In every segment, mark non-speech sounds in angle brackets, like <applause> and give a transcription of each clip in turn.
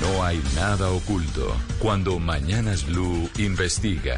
No hay nada oculto cuando Mañanas Blue investiga.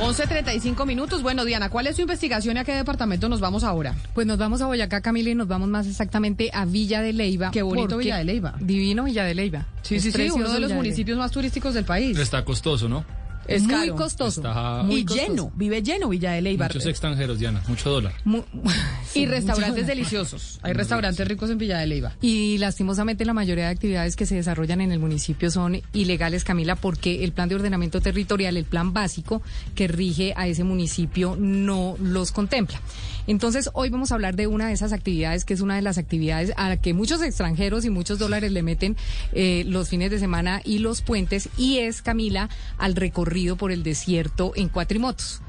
11.35 minutos. Bueno, Diana, ¿cuál es su investigación y a qué departamento nos vamos ahora? Pues nos vamos a Boyacá, Camila, y nos vamos más exactamente a Villa de Leyva. Qué bonito porque- Villa de Leyva. Divino Villa de Leyva. Sí, Es sí, sí, uno de los municipios más turísticos del país. Está costoso, ¿no? Es muy caro. costoso. Está- muy y costoso. lleno, vive lleno Villa de Leyva. Muchos extranjeros, Diana, mucho dólar. Mu- <laughs> Y restaurantes deliciosos. Hay restaurantes ricos en Villa de Leyva. Y lastimosamente la mayoría de actividades que se desarrollan en el municipio son ilegales, Camila, porque el plan de ordenamiento territorial, el plan básico que rige a ese municipio, no los contempla. Entonces, hoy vamos a hablar de una de esas actividades, que es una de las actividades a la que muchos extranjeros y muchos dólares le meten eh, los fines de semana y los puentes, y es, Camila, al recorrido por el desierto en cuatrimotos.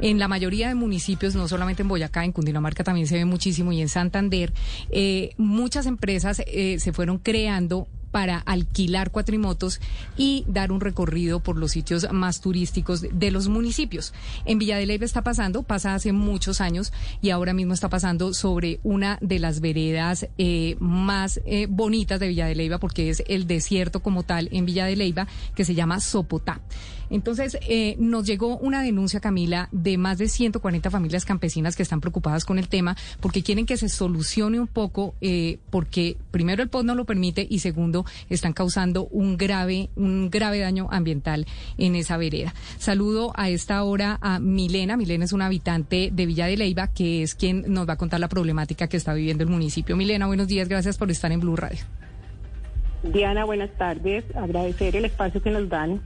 En la mayoría de municipios, no solamente en Boyacá, en Cundinamarca también se ve muchísimo y en Santander, eh, muchas empresas eh, se fueron creando para alquilar cuatrimotos y dar un recorrido por los sitios más turísticos de- los municipios. En Villa de Leyva está pasando, pasa hace muchos años y ahora mismo está pasando sobre una de las veredas eh, más bonitas de Villa de Leyva porque es el desierto como tal en Villa de Leyva que se llama Sopotá. Entonces, eh, nos llegó una denuncia, Camila, de más de 140 familias campesinas que están preocupadas con el tema porque quieren que se solucione un poco, eh, porque primero el POD no lo permite y segundo, están causando un grave, un grave daño ambiental en esa vereda. Saludo a esta hora a Milena. Milena es una habitante de Villa de Leyva, que es quien nos va a contar la problemática que está viviendo el municipio. Milena, buenos días, gracias por estar en Blue Radio. Diana, buenas tardes. Agradecer el espacio que nos dan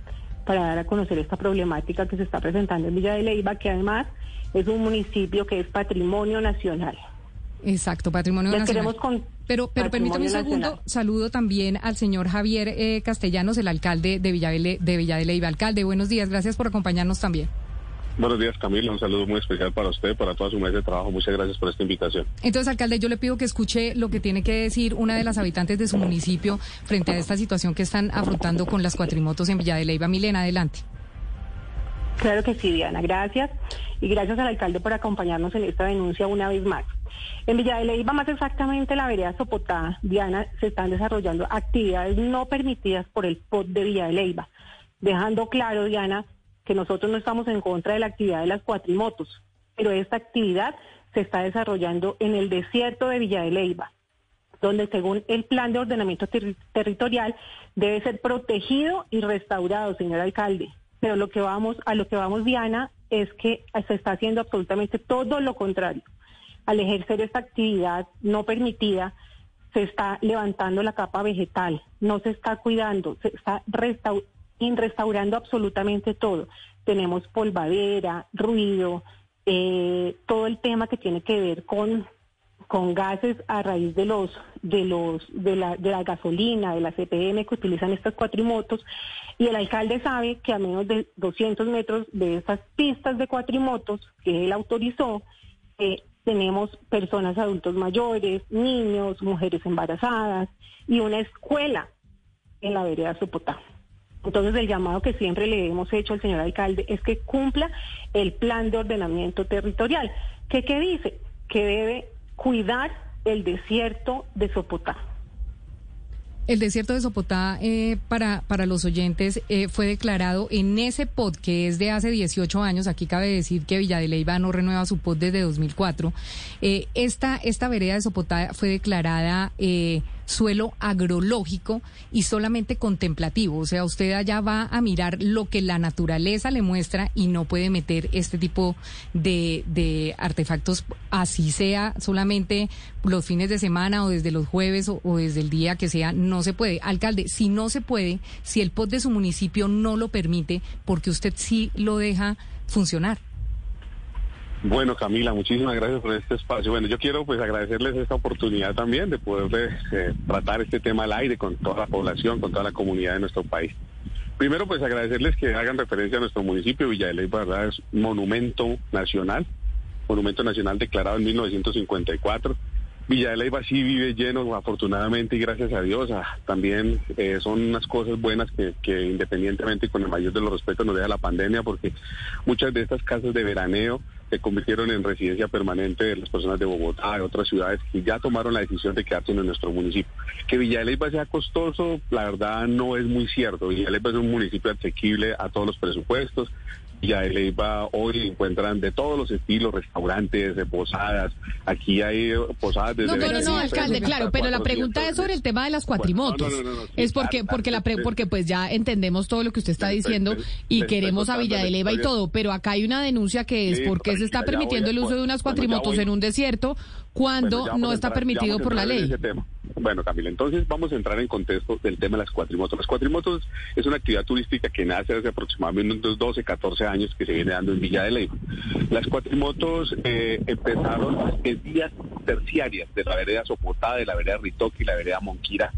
para dar a conocer esta problemática que se está presentando en Villa de Leyva, que además es un municipio que es patrimonio nacional. Exacto, patrimonio Les nacional. con- pero pero permítame un segundo, nacional. saludo también al señor Javier eh, Castellanos, el alcalde de Villa de, de Villa de Leyva. Alcalde, buenos días, gracias por acompañarnos también. Buenos días, Camila. Un saludo muy especial para usted, para toda su mesa de trabajo. Muchas gracias por esta invitación. Entonces, alcalde, yo le pido que escuche lo que tiene que decir una de las habitantes de su municipio frente a esta situación que están afrontando con las cuatrimotos en Villa de Leyva. Milena, adelante. Claro que sí, Diana, gracias. Y gracias al alcalde por acompañarnos en esta denuncia una vez más. En Villa de Leyva, más exactamente en la vereda Sopotá, Diana, se están desarrollando actividades no permitidas por el POT de Villa de Leyva, dejando claro, Diana, que nosotros no estamos en contra de la actividad de las cuatrimotos, pero esta actividad se está desarrollando en el desierto de Villa de Leyva donde según el plan de ordenamiento terri- territorial debe ser protegido y restaurado, señor alcalde. Pero lo que vamos, a lo que vamos, Diana, es que se está haciendo absolutamente todo lo contrario. Al ejercer esta actividad no permitida, se está levantando la capa vegetal, no se está cuidando, se está restau- in- restaurando absolutamente todo. Tenemos polvadera, ruido, eh, todo el tema que tiene que ver con con gases a raíz de los de los de la, de la gasolina, de la CPM que utilizan estas cuatrimotos y el alcalde sabe que a menos de 200 metros de estas pistas de cuatrimotos que él autorizó eh, tenemos personas adultos mayores, niños, mujeres embarazadas y una escuela en la vereda Sopotá. Entonces el llamado que siempre le hemos hecho al señor alcalde es que cumpla el plan de ordenamiento territorial. ¿Qué, qué dice? Que debe cuidar el desierto de Sopotá. El desierto de Sopotá, eh, para, para los oyentes, eh, fue declarado en ese POD que es de hace 18 años. Aquí cabe decir que Villa de Leyva no renueva su POD desde 2004. Eh, esta, esta vereda de Sopotá fue declarada eh, suelo agrológico y solamente contemplativo. O sea, usted allá va a mirar lo que la naturaleza le muestra y no puede meter este tipo de, de artefactos, así sea solamente los fines de semana o desde los jueves o, desde el día que sea, no se puede. Alcalde, si no se puede, si el POT de su municipio no lo permite, porque usted sí lo deja funcionar. Bueno, Camila, muchísimas gracias por este espacio. Bueno, yo quiero pues agradecerles esta oportunidad también de poder eh, tratar este tema al aire con toda la población, con toda la comunidad de nuestro país. Primero, pues agradecerles que hagan referencia a nuestro municipio. Villa de Leyva, ¿verdad? Es monumento nacional, monumento nacional declarado en 1954. Villa de Leyva sí vive lleno, afortunadamente, y gracias a Dios. Ah, también eh, son unas cosas buenas que, independientemente y con el mayor de los respetos nos deja la pandemia, porque muchas de estas casas de veraneo se convirtieron en residencia permanente de las personas de Bogotá, de otras ciudades que ya tomaron la decisión de quedarse en nuestro municipio. Que Villa de Leyva sea costoso, la verdad no es muy cierto. Villa de Leyva es un municipio asequible a todos los presupuestos. Villa de Leyva hoy encuentran de todos los estilos, restaurantes, de posadas. Aquí hay posadas desde... No, pero no, 25 alcalde, claro, pero la pregunta es sobre el tema de las cuatrimotos. No, no, no, no, sí, es porque, porque la pre- porque pues ya entendemos todo lo que usted está diciendo y queremos a Villa la de Leyva y todo, pero acá hay una denuncia que es por qué se está permitiendo el uso de unas cuatrimotos en un desierto cuando no está permitido por la ley. Bueno, Camila, entonces vamos a entrar en contexto del tema de las cuatrimotos. Las cuatrimotos es una actividad turística que nace hace aproximadamente unos 12, 14 años que se viene dando en Villa de Leyva. Las cuatrimotos eh, empezaron en vías terciarias de la vereda Sopotá, de la vereda Ritoque y la vereda Monquira.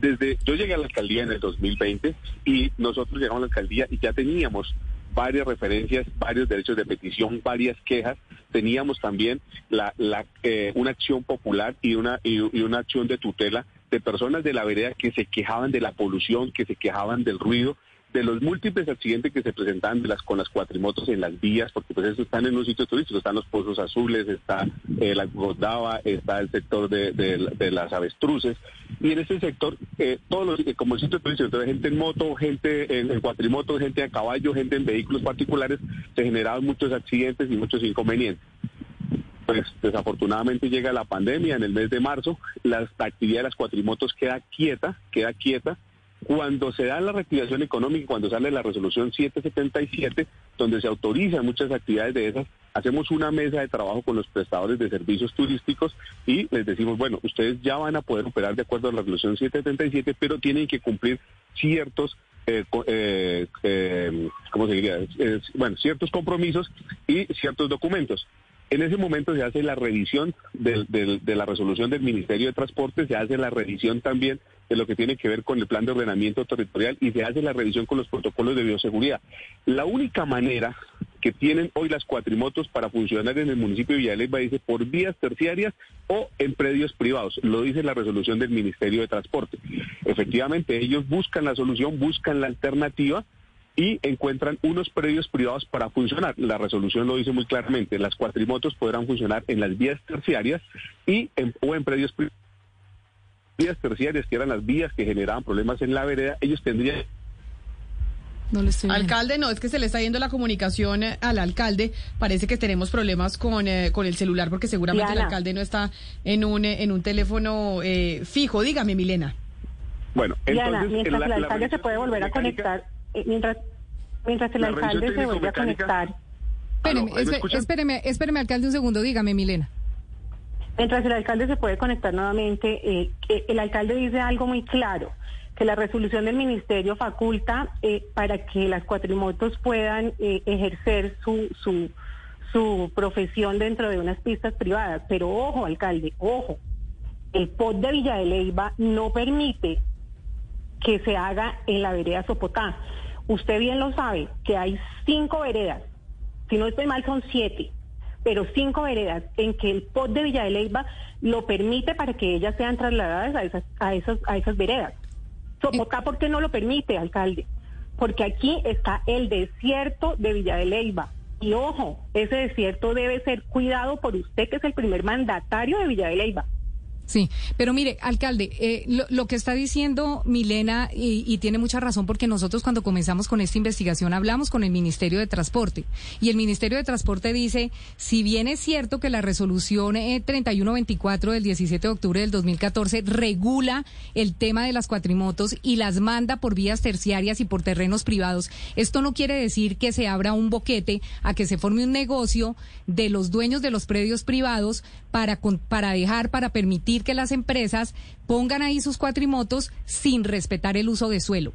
Desde yo llegué a la alcaldía en el 2020 y nosotros llegamos a la alcaldía y ya teníamos varias referencias, varios derechos de petición, varias quejas. Teníamos también la, la, eh, una acción popular y una, y, y una acción de tutela de personas de la vereda que se quejaban de la polución, que se quejaban del ruido, de los múltiples accidentes que se presentaban de las, con las cuatrimotos en las vías, porque pues eso están en un sitio turístico, están los pozos azules, está eh, la Godava, está el sector de, de- las avestruces, y en ese sector, eh, todos los, eh, como el sitio turístico, entonces gente en moto, gente en, en cuatrimoto, gente a caballo, gente en vehículos particulares, se generaban muchos accidentes y muchos inconvenientes. Pues desafortunadamente llega la pandemia en el mes de marzo, la actividad de las cuatrimotos queda quieta, queda quieta. Cuando se da la reactivación económica, cuando sale la resolución 777, donde se autorizan muchas actividades de esas, hacemos una mesa de trabajo con los prestadores de servicios turísticos y les decimos, bueno, ustedes ya van a poder operar de acuerdo a la resolución 777, pero tienen que cumplir ciertos eh, eh, eh, ¿cómo se diría? Bueno, ciertos compromisos y ciertos documentos. En ese momento se hace la revisión del- de la resolución del Ministerio de Transporte, se hace la revisión también de lo que tiene que ver con el plan de ordenamiento territorial y se hace la revisión con los protocolos de bioseguridad. La única manera que tienen hoy las cuatrimotos para funcionar en el municipio de Villalba dice por vías terciarias o en predios privados. Lo dice la resolución del Ministerio de Transporte. Efectivamente, ellos buscan la solución, buscan la alternativa y encuentran unos predios privados para funcionar. La resolución lo dice muy claramente. Las cuatrimotos podrán funcionar en las vías terciarias y en, o en predios privados. Vías terciarias, que eran las vías que generaban problemas en la vereda, ellos tendrían No le estoy. Alcalde, no, es que se le está yendo la comunicación eh, al alcalde. Parece que tenemos problemas con, eh, con el celular porque seguramente el alcalde no está en un, eh, en un teléfono eh, fijo. Dígame, Milena. Bueno, Diana, entonces mientras la- el la alcalde se puede volver a conectar, mientras, mientras el alcalde se vuelve a conectar, Espéreme, espéreme, espéreme, alcalde, un segundo. Dígame, Milena. mientras el alcalde se puede conectar nuevamente, eh, que el alcalde dice algo muy claro, que la resolución del ministerio faculta eh, para que las cuatrimotos puedan eh, ejercer su, su, su profesión dentro de unas pistas privadas. Pero ojo, alcalde, ojo, el POT de Villa de Leyva no permite que se haga en la vereda Sopotá. Usted bien lo sabe, que hay cinco veredas, si no estoy mal son siete, pero cinco veredas en que el POT de Villa de Leyva lo permite para que ellas sean trasladadas a esas, a esas, a esas veredas. Sopotá, ¿por qué no lo permite, alcalde? Porque aquí está el desierto de Villa de Leyva. Y ojo, ese desierto debe ser cuidado por usted, que es el primer mandatario de Villa de Leyva. Sí, pero mire, alcalde, eh, lo, que está diciendo Milena, y, y tiene mucha razón, porque nosotros cuando comenzamos con esta investigación hablamos con el Ministerio de Transporte, y el Ministerio de Transporte dice, si bien es cierto que la resolución eh, 3124 del 17 de octubre del 2014 regula el tema de las cuatrimotos y las manda por vías terciarias y por terrenos privados, esto no quiere decir que se abra un boquete a que se forme un negocio de los dueños de los predios privados para, para dejar, para permitir que las empresas pongan ahí sus cuatrimotos sin respetar el uso de suelo.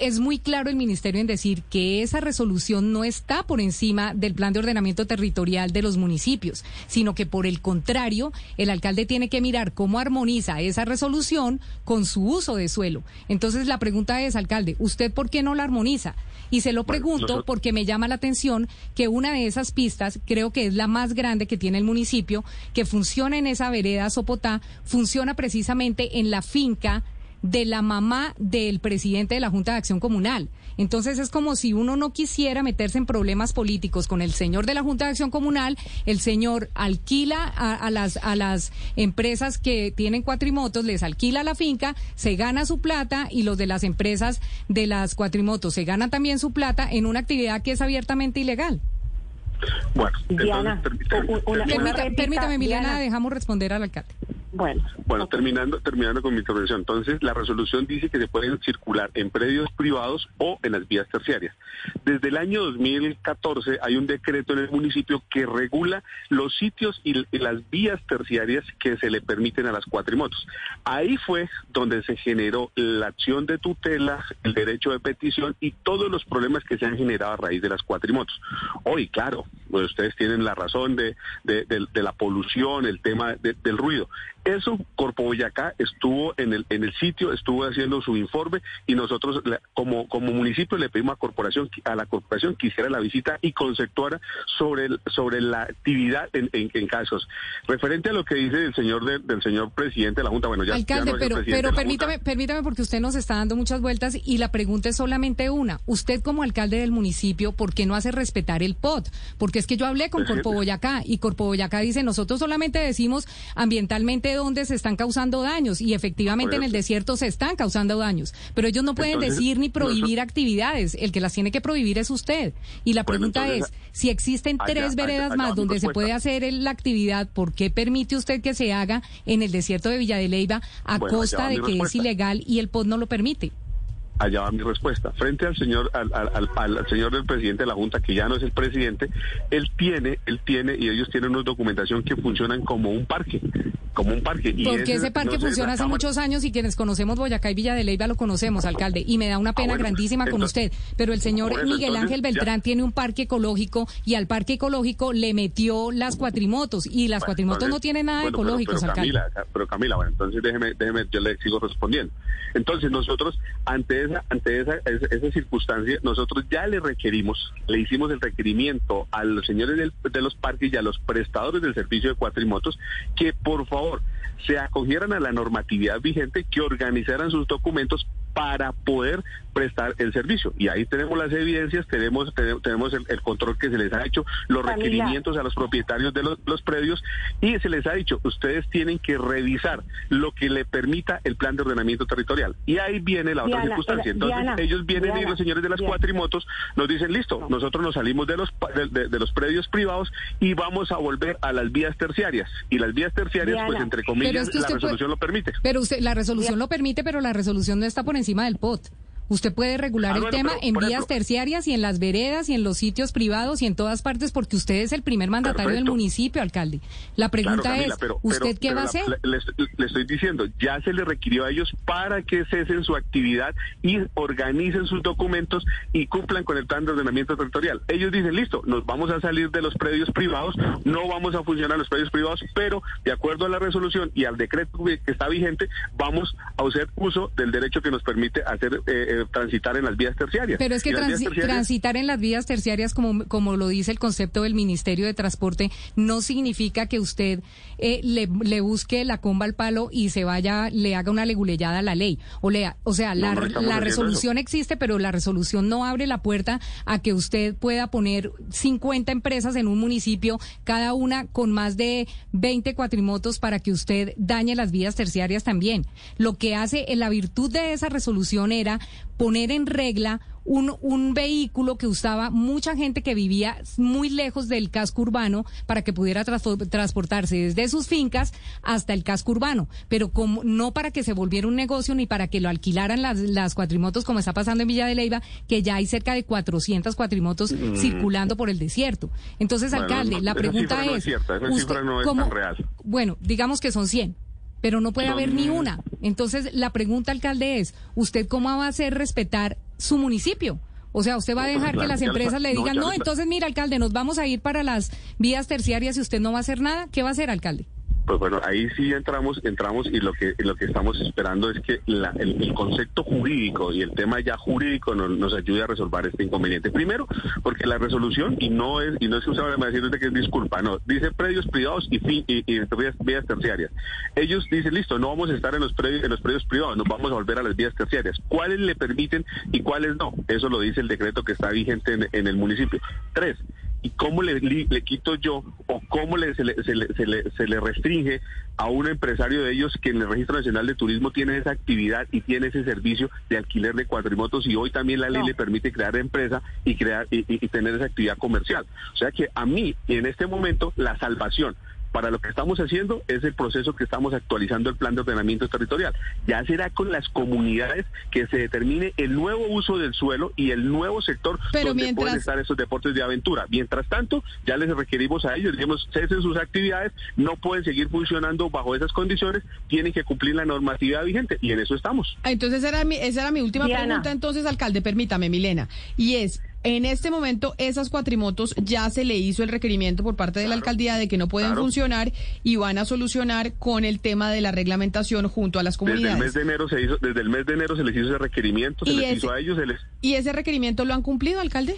Es muy claro el ministerio en decir que esa resolución no está por encima del plan de ordenamiento territorial de los municipios, sino que por el contrario, el alcalde tiene que mirar cómo armoniza esa resolución con su uso de suelo. Entonces la pregunta es, alcalde, ¿usted por qué no la armoniza? Y se lo Bueno, pregunto nosotros- porque me llama la atención que una de esas pistas, creo que es la más grande que tiene el municipio, que funciona en esa vereda Sopotá, funciona precisamente en la finca de la mamá del presidente de la Junta de Acción Comunal. Entonces es como si uno no quisiera meterse en problemas políticos con el señor de la Junta de Acción Comunal, el señor alquila a, las, a las empresas que tienen cuatrimotos, les alquila la finca, se gana su plata y los de las empresas de las cuatrimotos se ganan también su plata en una actividad que es abiertamente ilegal. Bueno, Diana, entonces, réplica, permítame, Milena, dejamos responder al alcalde. Bueno, Bueno, terminando, terminando con mi intervención. Entonces, la resolución dice que se pueden circular en predios privados o en las vías terciarias. Desde el año 2014 hay un decreto en el municipio que regula los sitios y las vías terciarias que se le permiten a las cuatrimotos. Ahí fue donde se generó la acción de tutela, el derecho de petición y todos los problemas que se han generado a raíz de las cuatrimotos. Hoy, claro, ustedes tienen la razón de, de- de- la polución, el tema de- del ruido. Eso, Corpo Boyacá estuvo en el, en el sitio, estuvo haciendo su informe y nosotros como, como municipio le pedimos a, corporación, a la corporación que hiciera la visita y conceptuara sobre, el- sobre la actividad en, en- en casos. Referente a lo que dice el señor de- del señor presidente de la Junta, bueno, ya, ya Alcalde, no es el pero, pero permítame, Junta. permítame porque usted nos está dando muchas vueltas y la pregunta es solamente una. Usted como alcalde del municipio, ¿por qué no hace respetar el POT? Porque es que yo hablé con Corpo Boyacá y Corpo Boyacá dice, nosotros solamente decimos ambientalmente dónde se están causando daños. Y efectivamente en el desierto se están causando daños, pero ellos no pueden Entonces, decir ni prohibir actividades, el que las tiene que prohibir es usted. Y la pregunta entonces, es, si existen allá- tres veredas allá más donde se puede hacer la actividad, ¿por qué permite usted que se haga en el desierto de Villa de Leyva a Bueno, costa de que es ilegal y el POD no lo permite? Allá va mi respuesta. Frente al señor, al, al- al- al señor del presidente de la Junta, que ya no es el presidente, él tiene, él tiene, y ellos tienen una documentación que funcionan como un parque, como un parque. Y Porque ese parque no funciona hace Cámara- muchos años y quienes conocemos Boyacá y Villa de Leyva lo conocemos, alcalde, y me da una pena Ah, bueno, grandísima con usted. Pero el señor Miguel entonces, Ángel ya- Beltrán tiene un parque ecológico y al parque ecológico le metió las cuatrimotos y las Bueno, cuatrimotos entonces, no tienen nada pero- pero, alcalde. Camila, pero Camila, bueno, entonces déjeme, déjeme, yo le sigo respondiendo. Entonces nosotros, ante ante esa, esa, circunstancia, nosotros ya le requerimos, le hicimos el requerimiento a los señores de los parques y a los prestadores del servicio de cuatrimotos que por favor se acogieran a la normatividad vigente, que organizaran sus documentos para poder prestar el servicio. Y ahí tenemos las evidencias, tenemos tenemos, tenemos el, el control que se les ha hecho, los Camila. requerimientos a los propietarios de los, los predios y se les ha dicho, ustedes tienen que revisar lo que le permita el plan de ordenamiento territorial. Y ahí viene la otra Diana, circunstancia. Entonces Diana, ellos vienen y los señores de las Diana. cuatrimotos nos dicen, listo, nosotros nos salimos de los, pa- de, de- de los predios privados y vamos a volver a las vías terciarias. Y las vías terciarias, Diana. pues entre comillas, es que la puede- resolución lo permite. Pero usted, la resolución lo permite, pero la resolución no está por encima del POT. Usted puede regular Ah, el bueno, tema pero, en vías ejemplo- terciarias y en las veredas y en los sitios privados y en todas partes porque usted es el primer mandatario del municipio, alcalde. La pregunta Claro, Camila, es, pero- ¿usted pero- qué va a hacer? le- le, le estoy diciendo, ya se le requirió a ellos para que cesen su actividad y organicen sus documentos y cumplan con el plan de ordenamiento territorial. Ellos dicen, listo, nos vamos a salir de los predios privados, no vamos a funcionar los predios privados, pero de acuerdo a la resolución y al decreto que está vigente, vamos a hacer uso del derecho que nos permite hacer eh, eh, transitar en las vías terciarias. Pero es que transi- terciarias- transitar en las vías terciarias, como, como lo dice el concepto del Ministerio de Transporte, no significa que usted eh, le, le busque la comba al palo y se vaya, le haga una leguleyada a la ley. O, lea, o sea, No, la, no la resolución existe, pero la resolución no abre la puerta a que usted pueda poner 50 empresas en un municipio, cada una con más de 20 cuatrimotos para que usted dañe las vías terciarias también. Lo que hace, eh, la virtud de esa resolución era poner en regla un, un vehículo que usaba mucha gente que vivía muy lejos del casco urbano para que pudiera transportarse desde sus fincas hasta el casco urbano, pero como, no para que se volviera un negocio ni para que lo alquilaran las, las cuatrimotos como está pasando en Villa de Leyva, que ya hay cerca de 400 cuatrimotos circulando por el desierto. Entonces, Mm. Bueno, alcalde, no, la pregunta cifra no es es... cierta, esa cifra no es cómo- tan real. Bueno, digamos que son 100 pero no puede haber ni una. Entonces, la pregunta, alcalde, es, ¿usted cómo va a hacer respetar su municipio? O sea, ¿usted va a No, pues, dejar que las empresas sa- le no, digan, no, sa- entonces mira, alcalde, nos vamos a ir para las vías terciarias y usted no va a hacer nada? ¿Qué va a hacer, alcalde? Pues bueno, ahí sí entramos, entramos y lo que lo que estamos esperando es que el, concepto jurídico y el tema ya jurídico nos, ayude a resolver este inconveniente. Primero, porque la resolución y no es y no es que usted a decir que es disculpa, no, dice predios privados y fin y, vías, terciarias. Ellos dicen listo, no vamos a estar en los predios en los predios privados, nos vamos a volver a las vías terciarias. ¿Cuáles le permiten y cuáles no? Eso lo dice el decreto que está vigente en, en el municipio. Tres, y cómo le, le, quito yo o cómo le, se, le, se, le, se, le, se le restringe a un empresario de ellos que en el Registro Nacional de Turismo tiene esa actividad y tiene ese servicio de alquiler de cuatrimotos y hoy también la ley no. le permite crear empresa y crear y, y, y tener esa actividad comercial. O sea que a mí en este momento la salvación para lo que estamos haciendo es el proceso que estamos actualizando el plan de ordenamiento territorial. Ya será con las comunidades que se determine el nuevo uso del suelo y el nuevo sector Pero donde mientras... pueden estar esos deportes de aventura. Mientras tanto, ya les requerimos a ellos, digamos, cesen sus actividades, no pueden seguir funcionando bajo esas condiciones, tienen que cumplir la normatividad vigente y en eso estamos. Entonces esa era mi, esa era mi última Diana. pregunta, entonces, alcalde, permítame, Milena, y es, en este momento, esas cuatrimotos ya se le hizo el requerimiento por parte de la alcaldía de que no pueden claro. funcionar y van a solucionar con el tema de la reglamentación junto a las Desde el mes comunidades. de enero se hizo, desde el mes de enero se les hizo ese requerimiento, se les ese- hizo a ellos, se les ¿Y ese requerimiento lo han cumplido, alcalde?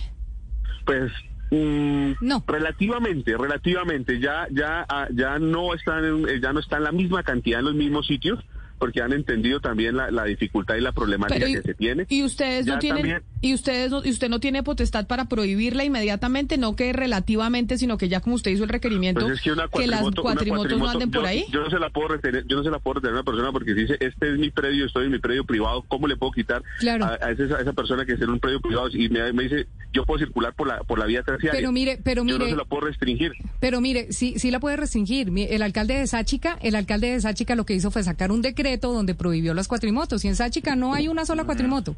Pues mm, No. relativamente, relativamente ya ya ah, ya no están en- eh, ya no está en la misma cantidad en los mismos sitios porque han entendido también la, la dificultad y la problemática Pero que se tiene. Y ustedes no tienen también- y ustedes no, y usted no tiene potestad para prohibirla inmediatamente, no que relativamente, sino que ya como usted hizo el requerimiento Pues es que una las cuatrimoto, una cuatrimotos no anden por ahí. yo no se la puedo retener, yo no se la puedo retener a una persona porque si dice este es mi predio, estoy en mi predio privado, ¿cómo le puedo quitar Claro. a, a esa, a esa persona que está en un predio privado y me, me dice yo puedo circular por la por la vía terciaria? Pero mire, pero yo no mire, se la puedo restringir. Pero mire, sí, sí la puede restringir. El alcalde de Sáchica, el alcalde de Sáchica lo que hizo fue sacar un decreto donde prohibió las cuatrimotos. Y en Sáchica no hay una sola cuatrimoto.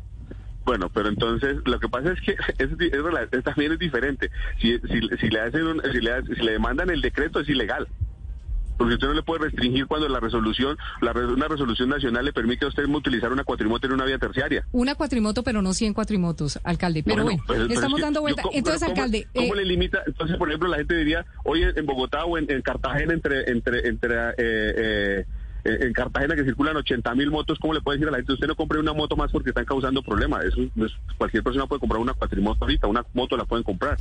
Bueno, pero entonces lo que pasa es que <laughs> es, es también es diferente. Si, si, si le hacen un- si, le, si le demandan el decreto es ilegal. Porque usted no le puede restringir cuando la resolución, la, una resolución nacional le permite a usted utilizar una cuatrimoto en una vía terciaria. Una cuatrimoto, pero no 100 cuatrimotos, alcalde. Pero bueno, pues, estamos dando vuelta. Entonces, pero ¿cómo- alcalde, ¿Cómo eh, le limita? Entonces, por ejemplo, la gente diría, hoy en Bogotá o en, en Cartagena, entre, entre, entre, eh, eh, en Cartagena que circulan 80 mil motos, ¿cómo le puede decir a la gente, usted no compre una moto más porque están causando problemas? Eso, es- cualquier persona puede comprar una cuatrimoto ahorita, una moto la pueden comprar.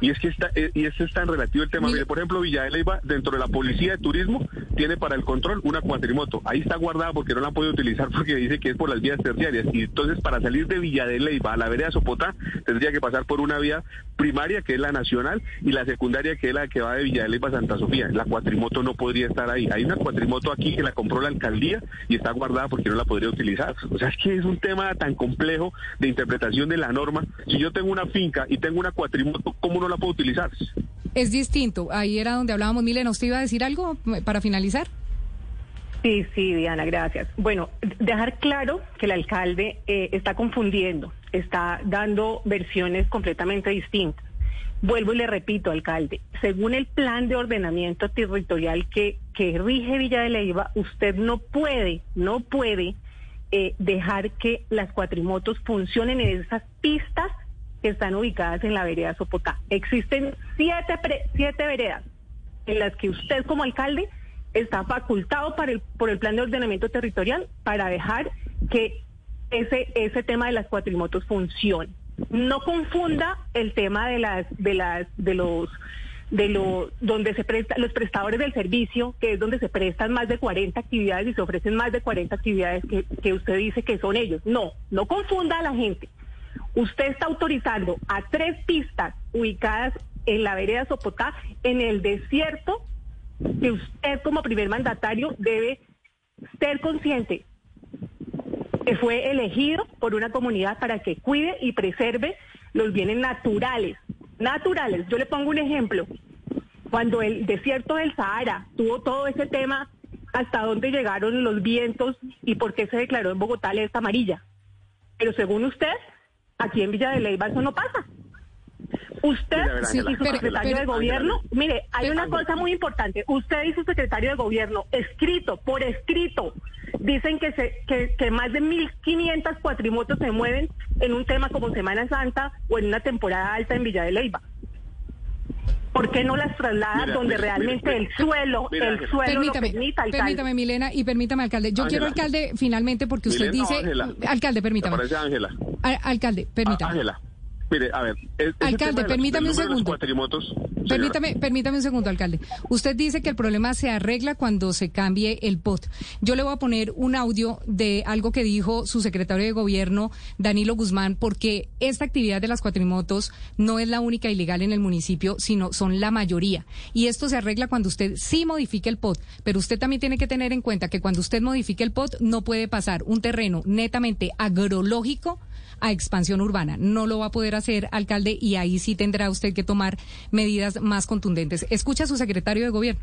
Y es que está, eh, y este es tan relativo el tema. Mire, por ejemplo, Villa de Leyva, dentro de la policía de turismo, tiene para el control una cuatrimoto. Ahí está guardada porque no la han podido utilizar <laughs> porque dice que es por las vías terciarias. Y entonces, para salir de Villa de Leyva a la vereda Sopotá, tendría que pasar por una vía primaria, que es la nacional, y la secundaria, que es la que va de Villa de Leyva a Santa Sofía. La cuatrimoto no podría estar ahí. Hay una cuatrimoto aquí que la compró la alcaldía y está guardada porque no la podría utilizar. O sea, es que es un tema tan complejo de interpretación de la norma. Si yo tengo una finca y tengo una cuatrimoto, ¿cómo no la puedo utilizar? es distinto. Ahí era donde hablábamos. Milena, ¿usted iba a decir algo eh, para finalizar? Sí, sí, Diana, gracias. Bueno, dejar claro que el alcalde eh, está confundiendo, está dando versiones completamente distintas. Vuelvo y le repito, alcalde, según el plan de ordenamiento territorial que, que rige Villa de Leyva, usted no puede, no puede eh, dejar que las cuatrimotos funcionen en esas pistas están ubicadas en la vereda Sopotá. Existen siete, siete veredas en las que usted como alcalde está facultado para el, por el plan de ordenamiento territorial para dejar que ese, ese tema de las cuatrimotos funcione. No confunda el tema de las, de las, de los de lo donde se presta los prestadores del servicio, que es donde se prestan más de 40 actividades y se ofrecen más de 40 actividades que, que usted dice que son ellos. No, no confunda a la gente. Usted está autorizando a tres pistas ubicadas en la vereda Sopotá, en el desierto, que usted como primer mandatario debe ser consciente que fue elegido por una comunidad para que cuide y preserve los bienes naturales. Naturales. Yo le pongo un ejemplo. Cuando el desierto del Sahara tuvo todo ese tema, hasta dónde llegaron los vientos y por qué se declaró en Bogotá alerta amarilla. Pero según usted, aquí en Villa de Leyva eso no pasa. Usted Sí, y su pero- secretario pero- de gobierno, mire, hay pero- una cosa muy importante. Usted y su secretario de gobierno, escrito, por escrito, dicen que, se, que, que más de 1.500 cuatrimotos se mueven en un tema como Semana Santa o en una temporada alta en Villa de Leyva. ¿Por qué no las traslada Mira, donde mira, realmente mira, el suelo, mira, el suelo Permítame, lo permita, alcalde? permítame, Milena, y permítame, alcalde. Yo quiero, alcalde, finalmente, porque usted Milena dice... Alcalde, ¿Te permítame. parece Ángela? Alcalde, Ah, permítame. Ángela. Mire, a ver. Alcalde, la- permítame un segundo. Permítame, permítame un segundo, alcalde. Usted dice que el problema se arregla cuando se cambie el POT. Yo le voy a poner un audio de algo que dijo su secretario de gobierno, Danilo Guzmán, porque esta actividad de las cuatrimotos no es la única ilegal en el municipio, sino son la mayoría. Y esto se arregla cuando usted sí modifique el POT. Pero usted también tiene que tener en cuenta que cuando usted modifique el POT, no puede pasar un terreno netamente agrológico a expansión urbana. No lo va a poder hacer, alcalde, y ahí sí tendrá usted que tomar medidas más contundentes. Escucha a su secretario de gobierno.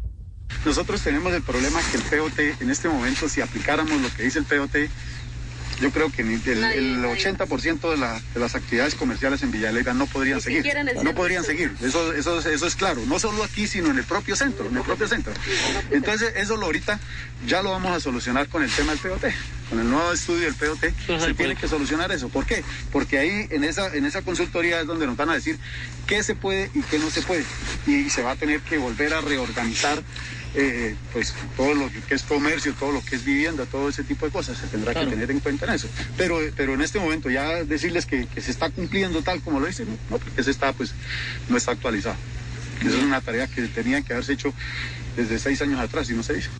Nosotros tenemos el problema que el POT, en este momento, si aplicáramos lo que dice el POT, yo creo que ni el, el 80% de, la- de las actividades comerciales en Villalegre no podrían seguir. No podrían seguir. Eso, eso, eso es claro. No solo aquí, sino en el propio centro. En el propio centro. Entonces, eso lo ahorita ya lo vamos a solucionar con el tema del POT. Con el nuevo estudio del POT se tiene que solucionar eso. ¿Por qué? Porque ahí en esa, en esa consultoría es donde nos van a decir qué se puede y qué no se puede. Y se va a tener que volver a reorganizar eh, pues todo lo que es comercio, todo lo que es vivienda, todo ese tipo de cosas se tendrá que tener en cuenta en eso. Pero, pero en este momento ya decirles que, que se está cumpliendo tal como lo dicen, no, no, porque se está, pues, no está actualizado. Esa es una tarea que tenía que haberse hecho desde seis años atrás y no se hizo.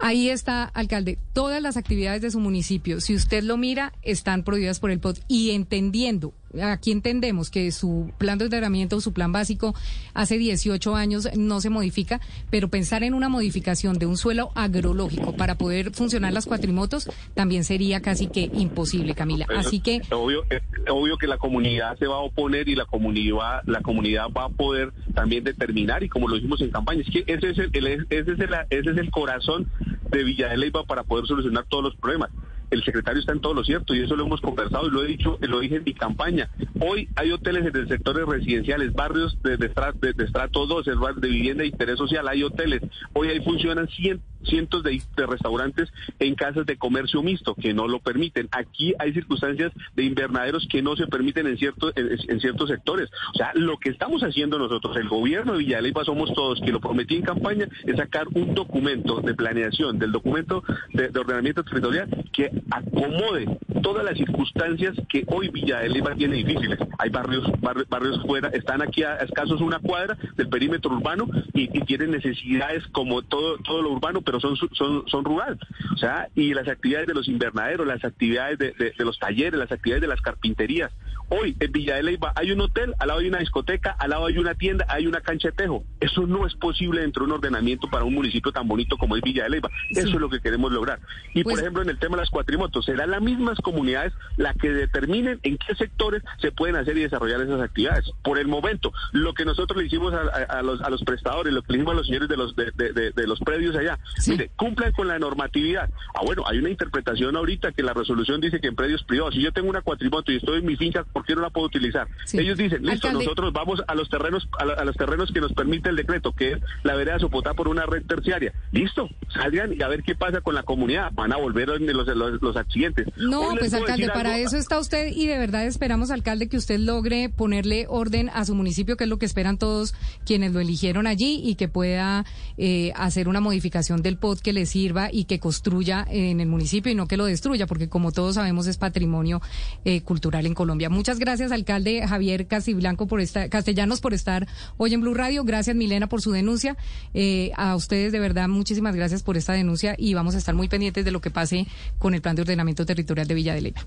Ahí está, alcalde. Todas las actividades de su municipio, si usted lo mira, están prohibidas por el POT. Y entendiendo, aquí entendemos que su plan de ordenamiento o su plan básico hace 18 años no se modifica, pero pensar en una modificación de un suelo agrológico para poder funcionar las cuatrimotos también sería casi que imposible, Camila. Así que obvio, es obvio que la comunidad se va a oponer y la comunidad, la comunidad va a poder también determinar y como lo dijimos en campaña, es que ese es el, el- ese es el, ese es el corazón de Villa de para poder solucionar todos los problemas. El secretario está en todo lo cierto y eso lo hemos conversado y lo he dicho, lo dije en mi campaña. Hoy hay hoteles en sectores residenciales, barrios de, de, de- de estrato 2, el bar de vivienda de interés social, hay hoteles. Hoy ahí funcionan cien- cientos de, restaurantes en casas de comercio mixto que no lo permiten. Aquí hay circunstancias de invernaderos que no se permiten en ciertos en, ciertos sectores. O sea, lo que estamos haciendo nosotros, el gobierno de Villalba somos todos, que lo prometí en campaña, es sacar un documento de planeación, del documento de, de ordenamiento territorial que acomode todas las circunstancias que hoy Villa de Leyva tiene difíciles. Hay barrios, barri- barrios fuera, están aquí a escasos una cuadra del perímetro urbano y, y tienen necesidades como todo, todo lo urbano, pero son, son, son rural. O sea, y las actividades de los invernaderos, las actividades de, de- de los talleres, las actividades de las carpinterías. Hoy en Villa de Leyva hay un hotel, al lado hay una discoteca, al lado hay una tienda, hay una cancha de tejo. Eso no es posible dentro de un ordenamiento para un municipio tan bonito como es Villa de Leyva. Eso es lo que queremos lograr. Y Pues- por ejemplo, en el tema de las cuatrimotos, serán las mismas comunidades las que determinen en qué sectores se pueden hacer y desarrollar esas actividades. Por el momento, lo que nosotros le hicimos a, a- a los, a los prestadores, lo que le hicimos a los señores de los, de, de- de- de los predios allá, Sí. mire, cumplan con la normatividad. Ah, bueno, hay una interpretación ahorita que la resolución dice que en predios privados, si yo tengo una cuatrimoto y estoy en mi finca, ¿por qué no la puedo utilizar? Sí. Ellos dicen, listo, Alcalde- nosotros vamos a los terrenos, a, la- a los terrenos que nos permite el decreto, que es la vereda soportada por una red terciaria. Listo, salgan y a ver qué pasa con la comunidad. Van a volver los, los, los accidentes. No, pues alcalde, para algo- eso está usted y de verdad esperamos, alcalde, que usted logre ponerle orden a su municipio, que es lo que esperan todos quienes lo eligieron allí y que pueda eh, hacer una modificación del POT que le sirva y que construya en el municipio y no que lo destruya, porque como todos sabemos es patrimonio eh, cultural en Colombia. Muchas gracias, alcalde Javier Castiblanco por esta, Castellanos por estar hoy en Blue Radio. Gracias, Milena, por su denuncia. Eh, a ustedes, de verdad, muchísimas gracias por esta denuncia y vamos a estar muy pendientes de lo que pase con el plan de ordenamiento territorial de Villa de Leyva.